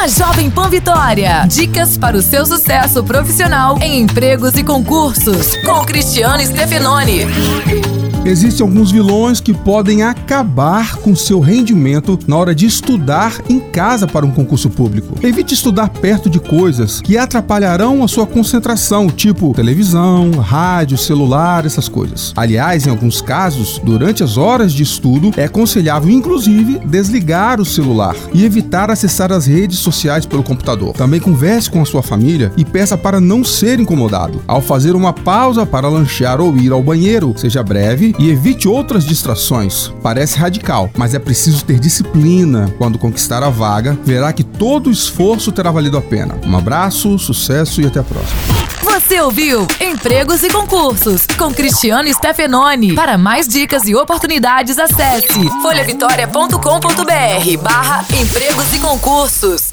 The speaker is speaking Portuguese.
na Jovem Pan Vitória. Dicas para o seu sucesso profissional em empregos e concursos, com Cristiano Stefanoni. Existem alguns vilões que podem acabar com seu rendimento na hora de estudar em casa para um concurso público. Evite estudar perto de coisas que atrapalharão a sua concentração, tipo televisão, rádio, celular, essas coisas. Aliás, em alguns casos, durante as horas de estudo, é aconselhável inclusive desligar o celular e evitar acessar as redes sociais pelo computador. Também converse com a sua família e peça para não ser incomodado. Ao fazer uma pausa para lanchar ou ir ao banheiro, seja breve e evite outras distrações. Parece radical, mas é preciso ter disciplina. Quando conquistar a vaga, verá que todo o esforço terá valido a pena. Um abraço, sucesso e até a próxima. Você ouviu Empregos e Concursos com Cristiano Stefanoni. Para mais dicas e oportunidades, acesse folhavitória.com.br barra empregos e concursos.